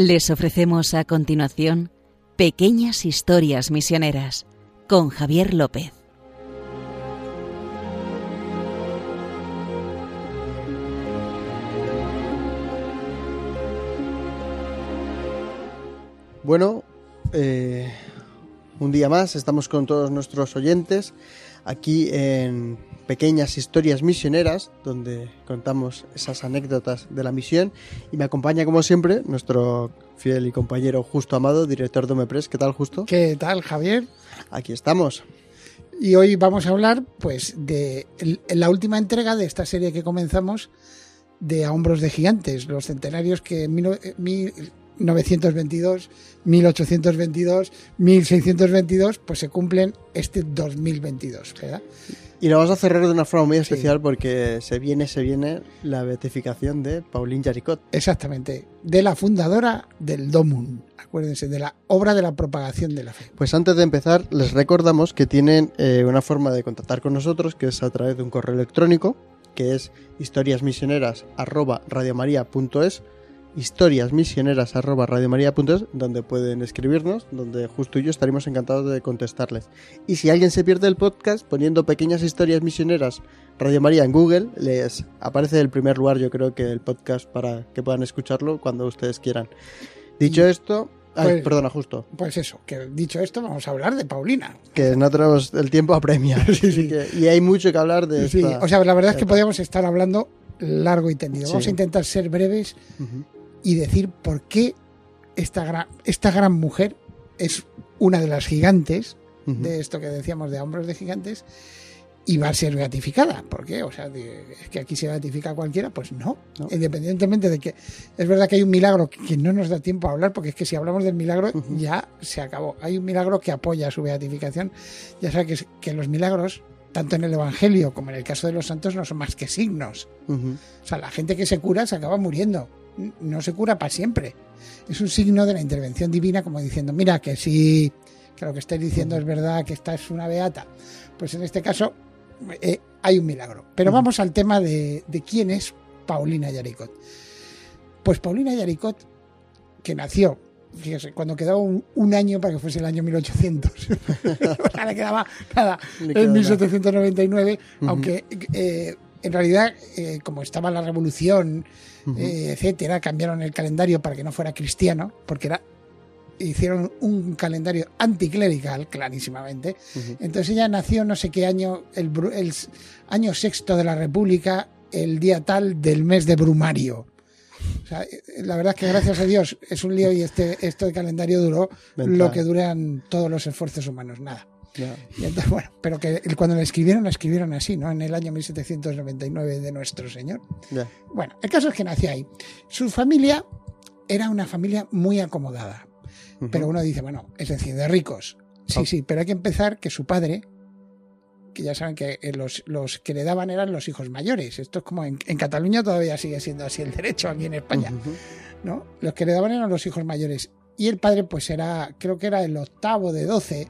Les ofrecemos a continuación Pequeñas Historias Misioneras con Javier López. Bueno, eh, un día más estamos con todos nuestros oyentes aquí en Pequeñas Historias Misioneras, donde contamos esas anécdotas de la misión. Y me acompaña, como siempre, nuestro fiel y compañero Justo Amado, director de Omepres. ¿Qué tal, Justo? ¿Qué tal, Javier? Aquí estamos. Y hoy vamos a hablar, pues, de la última entrega de esta serie que comenzamos de A Hombros de Gigantes, los centenarios que en 1922, 1822, 1622, pues se cumplen este 2022, ¿verdad? Y lo vamos a cerrar de una forma muy especial porque se viene, se viene la beatificación de Pauline Jaricot. Exactamente, de la fundadora del DOMUN, acuérdense, de la obra de la propagación de la fe. Pues antes de empezar, les recordamos que tienen eh, una forma de contactar con nosotros, que es a través de un correo electrónico, que es historiasmisioneras.radiomaria.es historiasmisioneras.radiomaria.es donde pueden escribirnos, donde justo y yo estaremos encantados de contestarles. Y si alguien se pierde el podcast, poniendo pequeñas historias misioneras Radio María en Google, les aparece el primer lugar, yo creo que el podcast para que puedan escucharlo cuando ustedes quieran. Dicho esto, Ay, perdona, justo. Pues eso, que dicho esto, vamos a hablar de Paulina. Que no tenemos el tiempo a premiar. y hay mucho que hablar de Sí, o sea, la verdad es que podríamos estar hablando largo y tendido. Vamos a intentar ser breves y decir por qué esta gran, esta gran mujer es una de las gigantes de esto que decíamos de hombros de gigantes y va a ser beatificada. ¿Por qué? O sea, es que aquí se beatifica cualquiera, pues no. Independientemente de que es verdad que hay un milagro que no nos da tiempo a hablar, porque es que si hablamos del milagro ya se acabó. Hay un milagro que apoya su beatificación. Ya sabes que, que los milagros tanto en el Evangelio como en el caso de los santos, no son más que signos. O sea, la gente que se cura se acaba muriendo no se cura para siempre. Es un signo de la intervención divina, como diciendo, mira, que si que lo que estáis diciendo es verdad, que esta es una beata. Pues en este caso eh, hay un milagro. Pero vamos al tema de, quién es Paulina Yaricot. Pues Paulina Yaricot, que nació, fíjese, cuando quedaba un, año para que fuese el año 1800, o sea, le quedaba nada, en 1799, aunque eh, en realidad, eh, como estaba la revolución eh, etcétera, cambiaron el calendario para que no fuera cristiano, porque era hicieron un calendario anticlerical, clarísimamente. Entonces ella nació no sé qué año, el, año sexto de la República, el día tal del mes de Brumario. Eh, la verdad es que gracias a Dios es un lío y este, este calendario duró lo que duran todos los esfuerzos humanos, nada bueno, pero que cuando la escribieron, la escribieron así, ¿no? En el año 1799 de nuestro Señor. Bueno, el caso es que nació ahí. Su familia era una familia muy acomodada. Pero uno dice, bueno, es decir, de ricos. Sí, sí, pero hay que empezar que su padre, que ya saben que eh, los, los, que le daban eran los hijos mayores. Esto es como en, Cataluña todavía sigue siendo así el derecho aquí en España. ¿no? Los que le daban eran los hijos mayores. Y el padre, pues era, creo que era el octavo de doce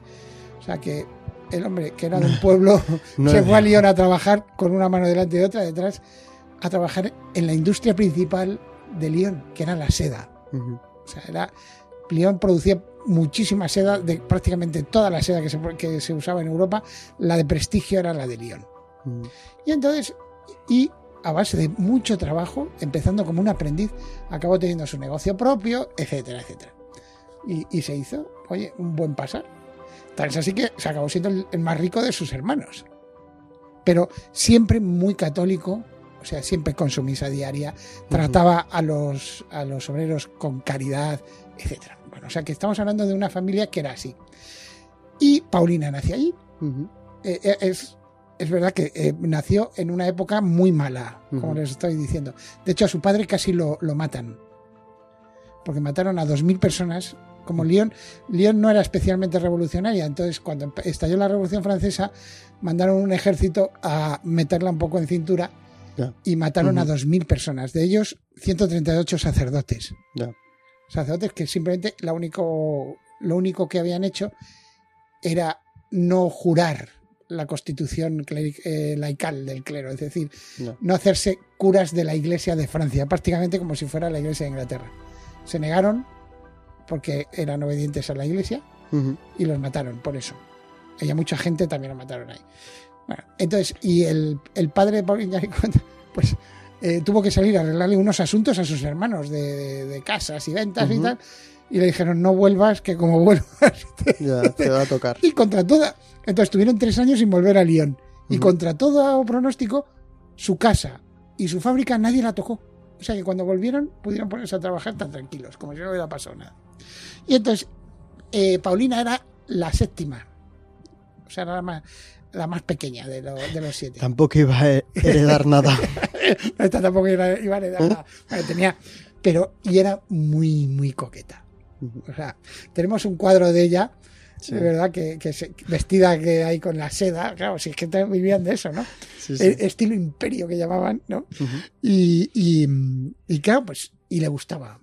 o sea que el hombre que era de un pueblo se fue a Lyon a trabajar con una mano delante y otra detrás, a trabajar en la industria principal de Lyon, que era la seda. O sea, era, Lyon producía muchísima seda, de prácticamente toda la seda que se, que se usaba en Europa, la de prestigio era la de Lyon. Y entonces, y a base de mucho trabajo, empezando como un aprendiz, acabó teniendo su negocio propio, etcétera, etcétera. Y, y se hizo, oye, un buen pasar es así que se acabó siendo el, más rico de sus hermanos. Pero siempre muy católico, o sea, siempre con su misa diaria, trataba a los, a los obreros con caridad, etc. Bueno, o sea que estamos hablando de una familia que era así. Y Paulina nació allí. Eh, eh, es, es, verdad que eh, nació en una época muy mala, como les estoy diciendo. De hecho, a su padre casi lo, lo matan. Porque mataron a 2.000 personas como Lyon, Lyon no era especialmente revolucionaria, entonces cuando estalló la Revolución Francesa mandaron un ejército a meterla un poco en cintura y mataron a 2.000 personas, de ellos 138 sacerdotes. Sacerdotes que simplemente lo único, lo único que habían hecho era no jurar la constitución eh, laical del clero, es decir, no hacerse curas de la iglesia de Francia, prácticamente como si fuera la iglesia de Inglaterra. Se negaron porque eran obedientes a la iglesia y los mataron por eso. Y a mucha gente también lo mataron ahí. Bueno, entonces, y el, el padre de pues eh, tuvo que salir a arreglarle unos asuntos a sus hermanos de, casas y ventas y tal. Y le dijeron, no vuelvas, que como vuelvas... ya, te va a tocar. y contra toda... Entonces tuvieron tres años sin volver a Lyon. Y contra todo pronóstico, su casa y su fábrica nadie la tocó. O sea que cuando volvieron pudieron ponerse a trabajar tan tranquilos, como si no hubiera pasado nada. Y entonces, eh, Paulina era la séptima. O sea, era la más, la más pequeña de, de los siete. Tampoco iba a heredar nada. Esta tampoco iba, a heredar nada. tenía, pero, y era muy, muy coqueta. O sea, tenemos un cuadro de ella de verdad, que, vestida que hay con la seda, claro, si es que vivían de eso, ¿no? estilo imperio que llamaban, ¿no? y, y, claro, pues, y le gustaba.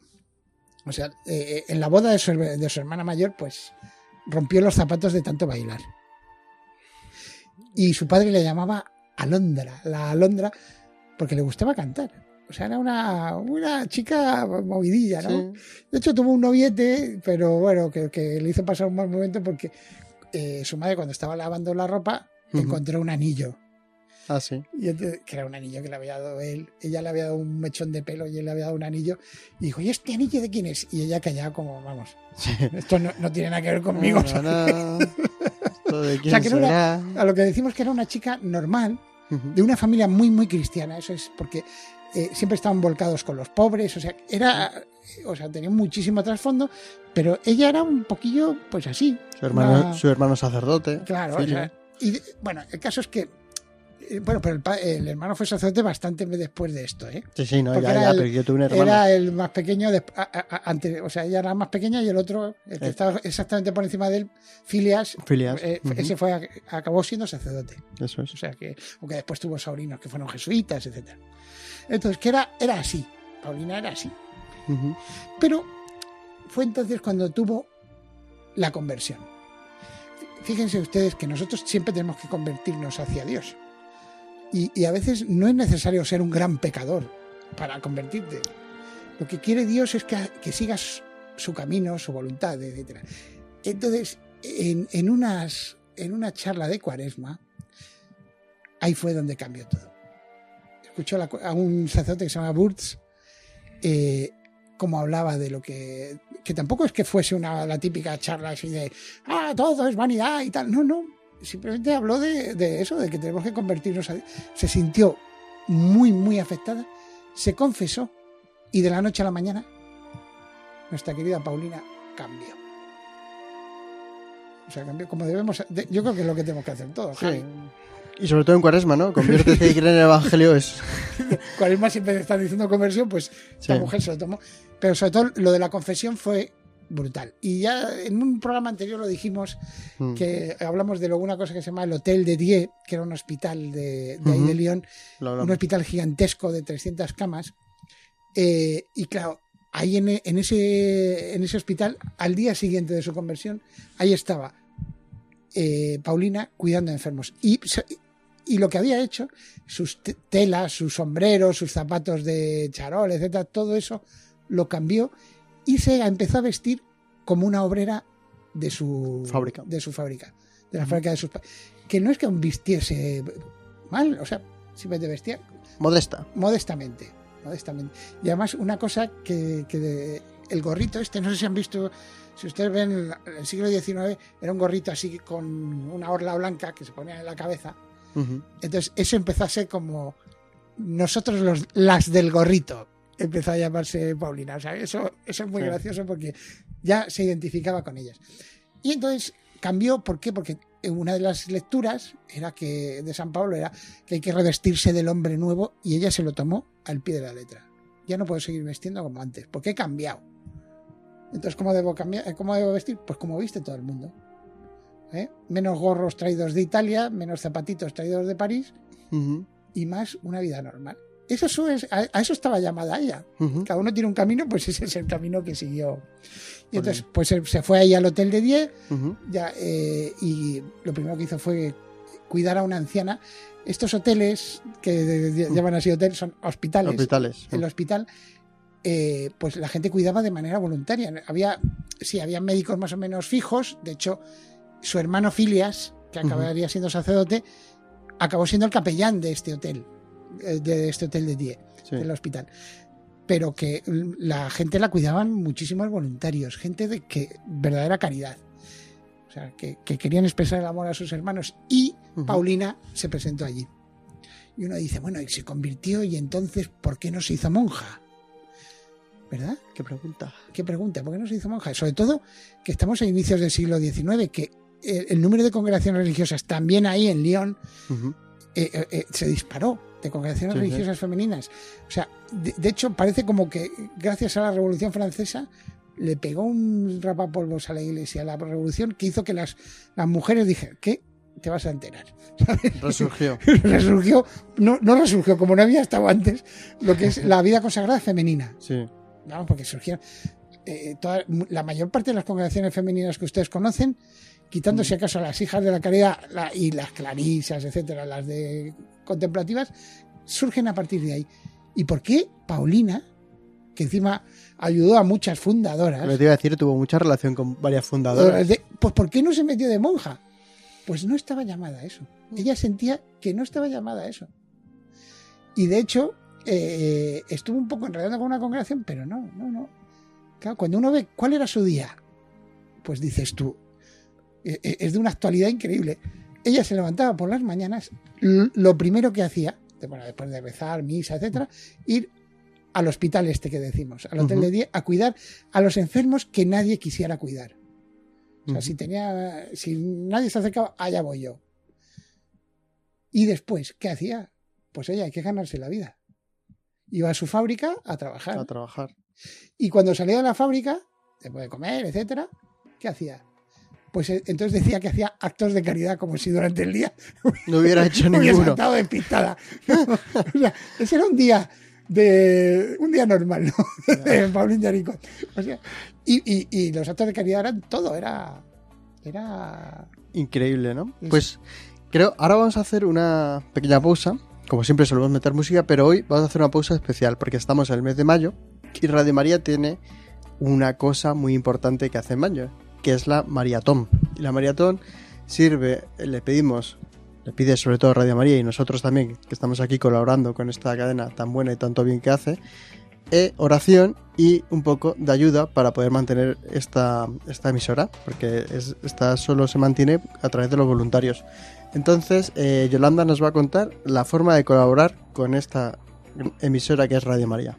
O sea, eh, en la boda de su, de su hermana mayor, pues rompió los zapatos de tanto bailar. Y su padre le llamaba Alondra, la Alondra, porque le gustaba cantar. O sea, era una, una chica movidilla, ¿no? De hecho, tuvo un noviete, pero bueno, que, que, le hizo pasar un mal momento porque eh, su madre, cuando estaba lavando la ropa, encontró un anillo. Ah, sí. Y que era un anillo que le había dado él. Ella le había dado un mechón de pelo y él le había dado un anillo. Y dijo, ¿y este anillo de quién es? Y ella callaba como, vamos, esto no, no, tiene nada que ver conmigo. No, de quién o sea, que a lo que decimos que era una chica normal, de una familia muy, muy cristiana. Eso es porque eh, siempre estaban volcados con los pobres, o sea, era, o sea, tenía muchísimo trasfondo, pero ella era un poquillo, pues así. Su hermano, su hermano sacerdote. Claro, y bueno, el caso es que bueno, pero el, hermano fue sacerdote bastante después de esto, ¿eh? Sí, sí, no, ya, ya, pero yo tuve un hermano. Era el más pequeño, de, o sea, ella era más pequeña y el otro, el que eh. estaba exactamente por encima de él, Filias, Filias. ese fue, acabó siendo sacerdote. Eso es. O sea, que, aunque después tuvo sobrinos que fueron jesuitas, etcétera. Entonces, que era, era así. Paulina era así. Pero fue entonces cuando tuvo la conversión. Fíjense ustedes que nosotros siempre tenemos que convertirnos hacia Dios. Y, a veces no es necesario ser un gran pecador para convertirte. Lo que quiere Dios es que, que sigas su camino, su voluntad, etc. Entonces, en, en, unas, en una charla de cuaresma, ahí fue donde cambió todo escuchó a un sacerdote que se llama Burtz, eh, como hablaba de lo que. que tampoco es que fuese una, la típica charla así de. ah, todo es vanidad y tal. No, no. Simplemente habló de, eso, de que tenemos que convertirnos a. Se sintió muy, muy afectada, se confesó y de la noche a la mañana nuestra querida Paulina cambió. O sea, cambió como debemos. Yo creo que es lo que tenemos que hacer todos. Y sobre todo en cuaresma, ¿no? Conviértete y cree en el Evangelio es... cuaresma siempre están diciendo conversión, pues la mujer se lo tomó. Pero sobre todo lo de la confesión fue brutal. Y ya en un programa anterior lo dijimos, mm. que hablamos de una cosa que se llama el Hotel de Die, que era un hospital de, de ahí de Lyon, un hospital gigantesco de 300 camas. Eh, y claro, ahí en, en, ese, en ese hospital, al día siguiente de su conversión, ahí estaba eh, Paulina cuidando a enfermos. Y y lo que había hecho, sus telas, sus sombreros, sus zapatos de charol, etcétera, todo eso lo cambió y se empezó a vestir como una obrera de su fábrica, de su fábrica, de la fábrica de sus que no es que vistiese mal, o sea, simplemente vestía modesta, modestamente, modestamente. Y además una cosa que, el gorrito este, no sé si han visto si ustedes ven, en el siglo XIX era un gorrito así con una orla blanca que se ponía en la cabeza. Entonces, eso empezó a ser como nosotros los, las del gorrito. Empezó a llamarse Paulina. O sea, eso, eso es muy gracioso porque ya se identificaba con ellas. Y entonces cambió, ¿por qué? Porque una de las lecturas era que de San Pablo era que hay que revestirse del hombre nuevo y ella se lo tomó al pie de la letra. Ya no puedo seguir vestiendo como antes, porque he cambiado. Entonces, ¿cómo debo cambiar? ¿Cómo debo vestir? Pues como viste todo el mundo. ¿eh? menos gorros traídos de Italia, menos zapatitos traídos de París y más una vida normal. Eso es, a, eso estaba llamada ella. Cada uno tiene un camino, pues ese es el camino que siguió. Y entonces, pues se fue ahí al hotel de Die ya, eh, y lo primero que hizo fue cuidar a una anciana. Estos hoteles, que llaman así hotel, son hospitales. Hospitales. El hospital, eh, pues la gente cuidaba de manera voluntaria. Había sí, había médicos más o menos fijos. De hecho, su hermano Filias, que acabaría siendo sacerdote, acabó siendo el capellán de este hotel, de este hotel de Die, del hospital. Pero que la gente la cuidaban muchísimos voluntarios, gente de que verdadera caridad. O sea, que, querían expresar el amor a sus hermanos. Y Paulina se presentó allí. Y uno dice, bueno, y se convirtió, y entonces, ¿por qué no se hizo monja? ¿Verdad? ¿Qué pregunta? ¿Qué pregunta? ¿Por qué no se hizo monja? Sobre todo que estamos a inicios del siglo XIX, que el, número de congregaciones religiosas también ahí en Lyon eh, eh, eh, se disparó de congregaciones religiosas femeninas. O sea, de, hecho parece como que gracias a la Revolución Francesa le pegó un rapapolvos a la iglesia, a la revolución, que hizo que las, las mujeres dijeran, ¿qué? Te vas a enterar. Resurgió. resurgió, no, no resurgió, como no había estado antes, lo que es la vida consagrada femenina. Sí. Vamos, porque surgieron. la mayor parte de las congregaciones femeninas que ustedes conocen quitando si acaso a las hijas de la caridad y las clarisas, etcétera, las de contemplativas, surgen a partir de ahí. ¿Y por qué Paulina, que encima ayudó a muchas fundadoras? Me te iba a decir, tuvo mucha relación con varias fundadoras. pues ¿por qué no se metió de monja? Pues no estaba llamada a eso. Ella sentía que no estaba llamada a eso. Y de hecho, eh, estuvo un poco enredada con una congregación, pero no, no, no. Claro, cuando uno ve cuál era su día, pues dices tú, e, e, es de una actualidad increíble. Ella se levantaba por las mañanas, lo primero que hacía, después de rezar, misa, etcétera, ir al hospital este que decimos, al hotel de día, a cuidar a los enfermos que nadie quisiera cuidar. O sea, si tenía, si nadie se acercaba, allá voy yo. Y después, ¿qué hacía? Pues ella hay que ganarse la vida. Iba a su fábrica a trabajar. A trabajar. Y cuando salía de la fábrica, después de comer, etcétera, ¿qué hacía? Pues eh, entonces decía que hacía actos de caridad como si durante el día no hubiera hecho ninguno. Hubiera estado despistada. o sea, ese era un día de un día normal, ¿no? de Paulín Yarico. O sea, y, y, los actos de caridad eran todo, era era increíble, ¿no? Pues creo ahora vamos a hacer una pequeña pausa. Como siempre solemos meter música, pero hoy vamos a hacer una pausa especial porque estamos en el mes de mayo y Radio María tiene una cosa muy importante que hace en mayo que es la maratón. Y la maratón sirve, le pedimos, le pide sobre todo Radio María y nosotros también, que estamos aquí colaborando con esta cadena tan buena y tanto bien que hace, e oración y un poco de ayuda para poder mantener esta, esta emisora, porque es, esta solo se mantiene a través de los voluntarios. Entonces, eh, Yolanda nos va a contar la forma de colaborar con esta emisora que es Radio María.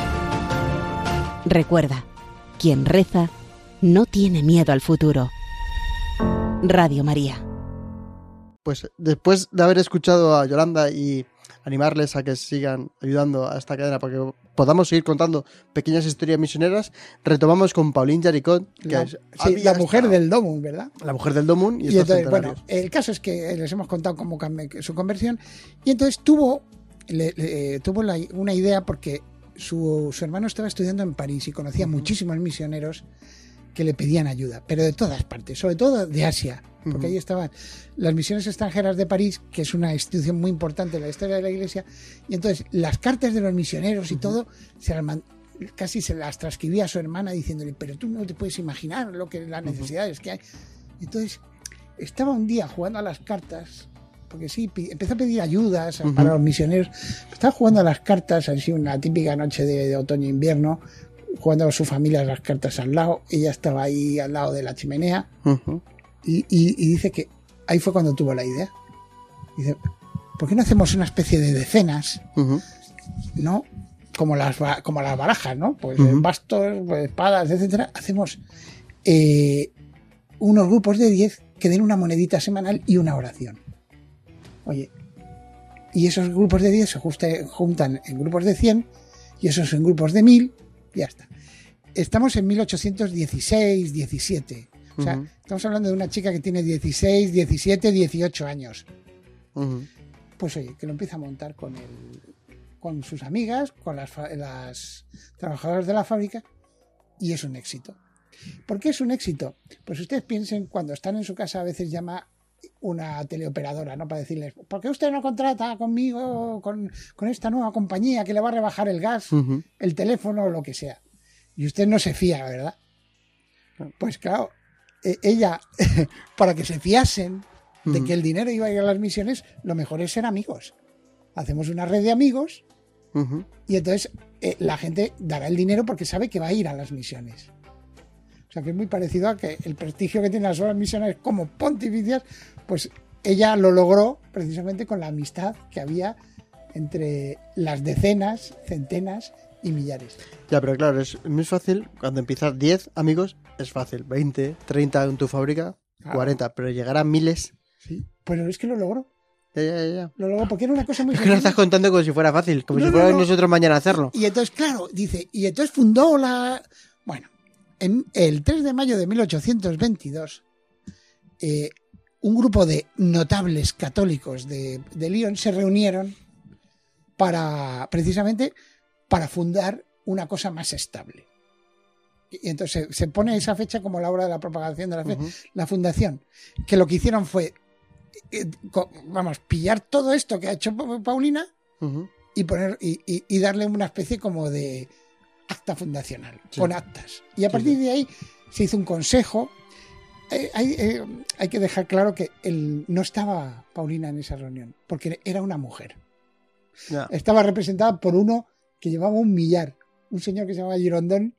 Recuerda, quien reza no tiene miedo al futuro. Radio María. Pues después de haber escuchado a Yolanda y animarles a que sigan ayudando a esta cadena para que podamos seguir contando pequeñas historias misioneras, retomamos con Pauline Jaricot, que la, es la mujer del Domun, ¿verdad? La mujer del Domun y, Bueno, el caso es que les hemos contado cómo su conversión y entonces tuvo, tuvo una idea porque su, hermano estaba estudiando en París y conocía muchísimos misioneros que le pedían ayuda, pero de todas partes, sobre todo de Asia. porque ahí estaban las misiones extranjeras de París, que es una institución muy importante en la historia de la Iglesia, y entonces las cartas de los misioneros y todo se las casi se las transcribía a su hermana diciéndole, pero tú no te puedes imaginar lo que las necesidades que hay. Entonces, estaba un día jugando a las cartas, porque sí, empezó a pedir ayudas para los misioneros, estaba jugando a las cartas, así una típica noche de, otoño-invierno, jugando a su familia las cartas al lado, ella estaba ahí al lado de la chimenea, y, dice que ahí fue cuando tuvo la idea. Dice, ¿por qué no hacemos una especie de decenas? ¿No? como las, como las barajas, ¿no? Pues bastos, pues, espadas, etcétera. Hacemos eh, unos grupos de 10 que den una monedita semanal y una oración. Oye, y esos grupos de 10 se juntan en grupos de 100 y esos en grupos de 1000 y ya está. Estamos en 1816, 17. O sea, estamos hablando de una chica que tiene 16, 17, 18 años. Pues oye, que lo empieza a montar con el, con sus amigas, con las, las trabajadoras de la fábrica, y es un éxito. ¿Por qué es un éxito? Pues ustedes piensen, cuando están en su casa a veces llama una teleoperadora, ¿no? Para decirles, ¿por qué usted no contrata conmigo, con, esta nueva compañía que le va a rebajar el gas, el teléfono o lo que sea? Y usted no se fía, ¿verdad? Pues claro, e, ella, para que se fiasen de que el dinero iba a ir a las misiones, lo mejor es ser amigos. Hacemos una red de amigos y entonces eh, la gente dará el dinero porque sabe que va a ir a las misiones. O sea que es muy parecido a que el prestigio que tienen las otras misiones como pontificias, pues ella lo logró precisamente con la amistad que había entre las decenas, centenas y millares. Ya, pero claro, es muy fácil cuando empiezas 10 amigos, es fácil, 20, 30 en tu fábrica, 40, pero llegar a miles. Sí, pero es que lo logró. Ya, ya, ya. Lo logró porque era una cosa muy... Es que lo estás contando como si fuera fácil, como si fuera nosotros mañana hacerlo. Y entonces, claro, dice, y entonces fundó la... Bueno, en el 3 de mayo de 1822, eh, un grupo de notables católicos de, de Lyon se reunieron para, precisamente, para fundar una cosa más estable. Y entonces se, pone esa fecha como la hora de la propagación de la fe, la fundación, que lo que hicieron fue eh, vamos, pillar todo esto que ha hecho Paulina y poner y, darle una especie como de acta fundacional, con actas. Y a partir de ahí se hizo un consejo. Eh, eh, hay, que dejar claro que no estaba Paulina en esa reunión, porque era una mujer. Estaba representada por uno que llevaba un millar, un señor que se llamaba Girondón,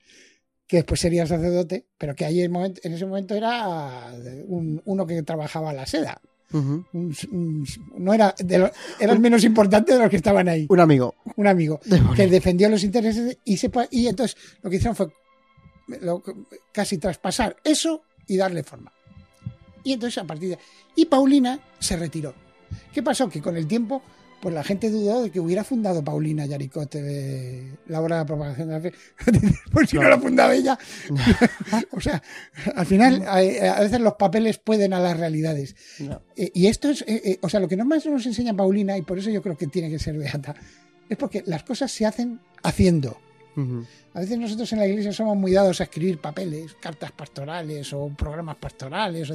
que después sería sacerdote, pero que ahí en, ese momento era uno que trabajaba la seda no era, era el menos importante de los que estaban ahí. Un amigo. Un amigo que defendió los intereses y, y entonces lo que hicieron fue casi traspasar eso y darle forma. Y entonces a partir de... Y Paulina se retiró. ¿Qué pasó? Que con el tiempo pues la gente dudó de que hubiera fundado Paulina Yaricot la obra de propagación de la fe. pues si no, la fundaba ella. o sea, al final, a, veces los papeles pueden a las realidades. Eh, y esto es, eh, eh, o sea, lo que más nos enseña Paulina, y por eso yo creo que tiene que ser beata, es porque las cosas se hacen haciendo. A veces nosotros en la iglesia somos muy dados a escribir papeles, cartas pastorales o programas pastorales.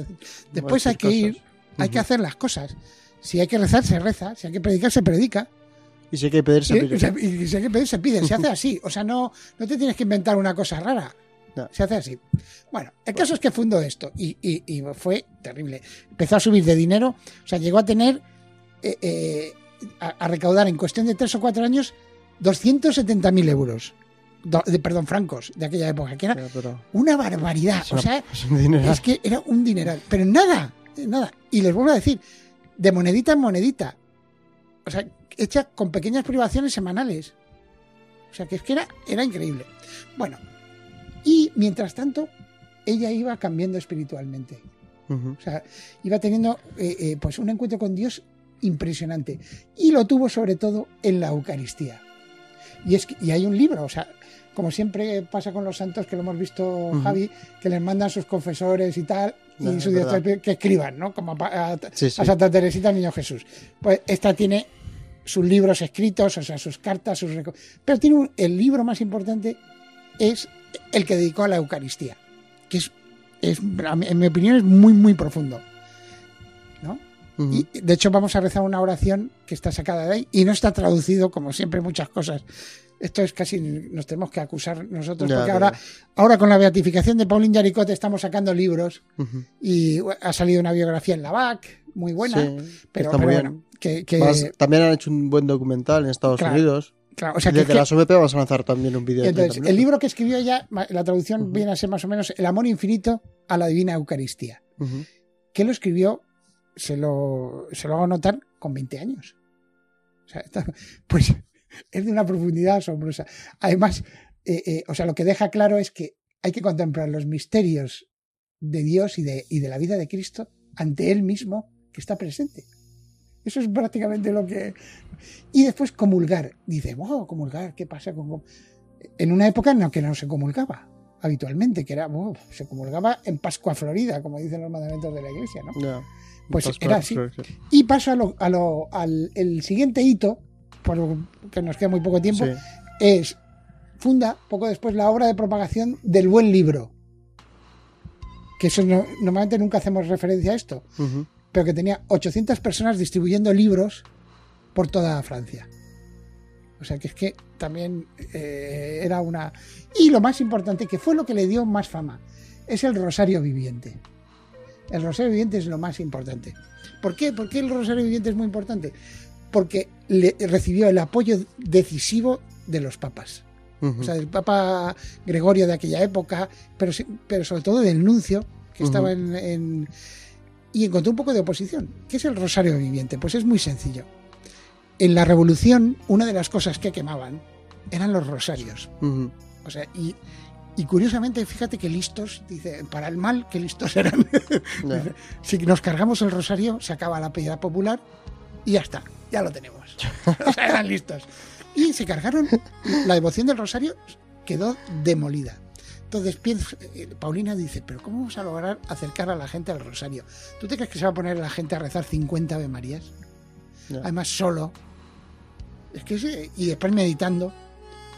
Después hay que ir, hay que hacer las cosas. Si hay que rezar, se reza. Si hay que predicar, se predica. Y si hay que pedir, se pide. Y si hay que pedir, se pide. Se hace así. O sea, no, no te tienes que inventar una cosa rara. Se hace así. Bueno, el caso es que fundó esto y, y, fue terrible. Empezó a subir de dinero. O sea, llegó a tener, eh, eh, a, recaudar en cuestión de tres o cuatro años 270.000 euros. de, perdón, francos de aquella época, que era una barbaridad. o sea, es que era un dineral. Pero nada, nada. Y les vuelvo a decir, de monedita en monedita. O sea, hecha con pequeñas privaciones semanales. O sea, que es que era, era increíble. Bueno, y mientras tanto, ella iba cambiando espiritualmente. O sea, iba teniendo eh, eh, pues un encuentro con Dios impresionante. Y lo tuvo sobre todo en la Eucaristía. Y, es y hay un libro, o sea, como siempre pasa con los santos, que lo hemos visto, Javi, que les mandan sus confesores y tal, y su director que escriban, ¿no? Como a, Santa Teresita, Niño Jesús. Pues esta tiene sus libros escritos, o sea, sus cartas, sus pero tiene el libro más importante es el que dedicó a la Eucaristía, que es, es, en mi opinión, es muy, muy profundo. Y de hecho vamos a rezar una oración que está sacada de ahí y no está traducido como siempre muchas cosas. Esto es casi, nos tenemos que acusar nosotros, porque ahora, ahora con la beatificación de Pauline Yaricot estamos sacando libros y ha salido una biografía en la BAC, muy buena, pero, bueno, que, también han hecho un buen documental en Estados Unidos. Claro, o sea Desde que, la SOMP vamos a lanzar también un vídeo. Entonces, el libro que escribió ella, la traducción viene a ser más o menos El amor infinito a la divina Eucaristía, que lo escribió, se lo, se lo hago notar, con 20 años. O sea, pues es de una profundidad asombrosa. Además, eh, eh, o sea, lo que deja claro es que hay que contemplar los misterios de Dios y de, y de la vida de Cristo ante Él mismo que está presente. Eso es prácticamente lo que... Y después comulgar. Dice, wow, comulgar, ¿qué pasa con...? En una época en la que no se comulgaba habitualmente, que era, se comulgaba en Pascua Florida, como dicen los mandamientos de la iglesia, ¿no? pues era así. Y paso a lo, a lo, al el siguiente hito, porque nos queda muy poco tiempo, es funda poco después la obra de propagación del buen libro. Que eso normalmente nunca hacemos referencia a esto, pero que tenía 800 personas distribuyendo libros por toda Francia. O sea que es que también eh, era una... Y lo más importante, que fue lo que le dio más fama, es el Rosario Viviente. El Rosario Viviente es lo más importante. ¿Por qué? ¿Por qué el Rosario Viviente es muy importante? Porque le, recibió el apoyo decisivo de los papas. O sea, del Papa Gregorio de aquella época, pero, pero sobre todo del nuncio, que estaba en, Y encontró un poco de oposición. ¿Qué es el Rosario Viviente? Pues es muy sencillo. En la Revolución, una de las cosas que quemaban eran los rosarios. O sea, y y curiosamente, fíjate que listos, dice, para el mal, que listos eran. si nos cargamos el rosario, se acaba la piedad popular y ya está, ya lo tenemos. o sea, eran listos. Y se cargaron, la devoción del rosario quedó demolida. Entonces eh, Paulina dice, pero ¿cómo vamos a lograr acercar a la gente al rosario? ¿Tú te crees que se va a poner la gente a rezar 50 Ave Marías? Además, solo. Es que y después meditando.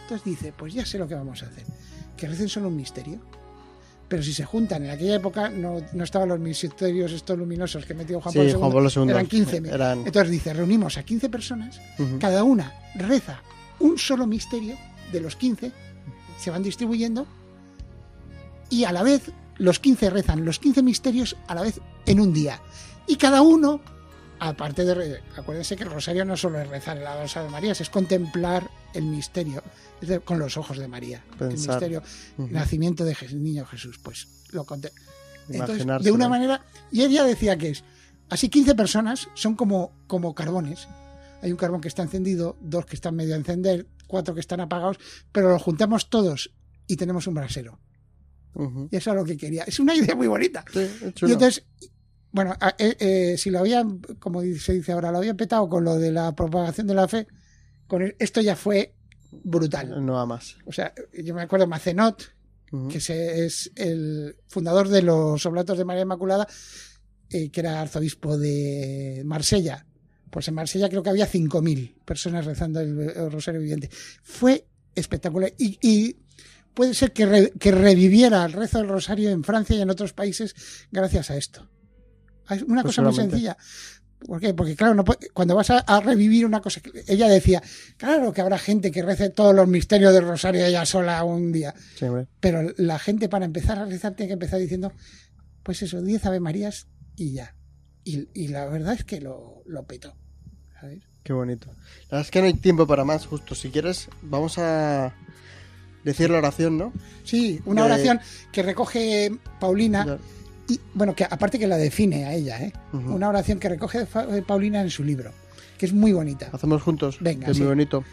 Entonces dice, pues ya sé lo que vamos a hacer que recen solo un misterio. Pero si se juntan, en aquella época no, estaban los misterios estos luminosos que metió Juan, Pablo, II, eran 15. Entonces dice, reunimos a 15 personas, cada una reza un solo misterio de los 15, se van distribuyendo, y a la vez los 15 rezan los 15 misterios a la vez en un día. Y cada uno, aparte de... Acuérdense que el rosario no solo es rezar en la Rosa de María, es contemplar el misterio con los ojos de María. El misterio, nacimiento de niño Jesús. Pues lo conté. Entonces, de una manera, y ella decía que es, así 15 personas son como, como carbones. Hay un carbón que está encendido, dos que están medio a encender, cuatro que están apagados, pero los juntamos todos y tenemos un brasero. Y eso es lo que quería. Es una idea muy bonita. y entonces, bueno, eh, eh, si lo habían, como se dice ahora, lo habían petado con lo de la propagación de la fe, con esto ya fue brutal. No más. O sea, yo me acuerdo Macenot, que es el fundador de los Oblatos de María Inmaculada, eh, que era arzobispo de Marsella. Pues en Marsella creo que había 5.000 personas rezando el, Rosario Viviente. Fue espectacular. Y, puede ser que, que reviviera el rezo del Rosario en Francia y en otros países gracias a esto. Una cosa muy sencilla. ¿Por qué? Porque claro, cuando vas a, revivir una cosa, ella decía, claro que habrá gente que rece todos los misterios del rosario ella sola un día. pero la gente para empezar a rezar tiene que empezar diciendo, pues eso, 10 Ave Marías y ya. Y, la verdad es que lo, lo petó. Qué bonito. La verdad es que no hay tiempo para más, justo. Si quieres, vamos a decir la oración, ¿no? Sí, una oración que recoge Paulina y bueno, que aparte que la define a ella, ¿eh? Una oración que recoge Paulina en su libro, que es muy bonita. Hacemos juntos, Venga, que es muy bonito.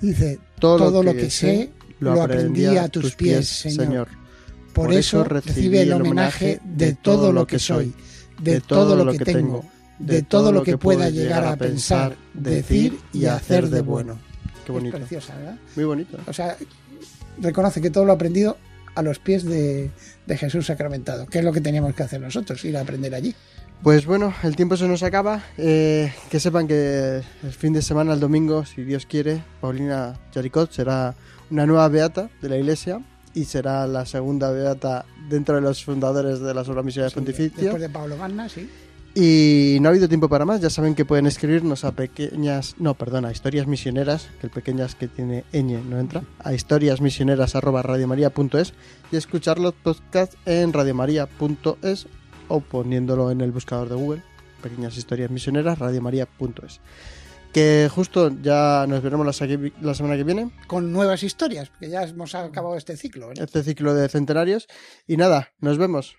Dice, todo, lo que sé lo aprendí a tus pies, Señor. Por, eso recibe el homenaje de todo lo que soy, de todo lo que tengo, de todo lo que pueda llegar a pensar, decir y hacer de bueno. Qué bonito. Es preciosa, ¿verdad? Muy bonito. O sea, reconoce que todo lo aprendido a los pies de, Jesús sacramentado, que es lo que teníamos que hacer nosotros, ir a aprender allí. Pues bueno, el tiempo se nos acaba. Eh, que sepan que el fin de semana, el domingo, si Dios quiere, Paulina Charicot será una nueva beata de la iglesia y será la segunda beata dentro de los fundadores de las obras misiones pontificias. Después de Pablo Magna, sí. Y no ha habido tiempo para más, ya saben que pueden escribirnos a pequeñas, no, perdona, a historias misioneras, que el pequeñas que tiene ñ no entra, a historiasmisioneras@radiomaria.es y escuchar los podcasts en radiomaria.es o poniéndolo en el buscador de Google, pequeñas historias misioneras, radiomaria.es. Que justo ya nos veremos la, semana que viene. Con nuevas historias, porque ya hemos acabado este ciclo. Este ciclo de centenarios. Y nada, nos vemos.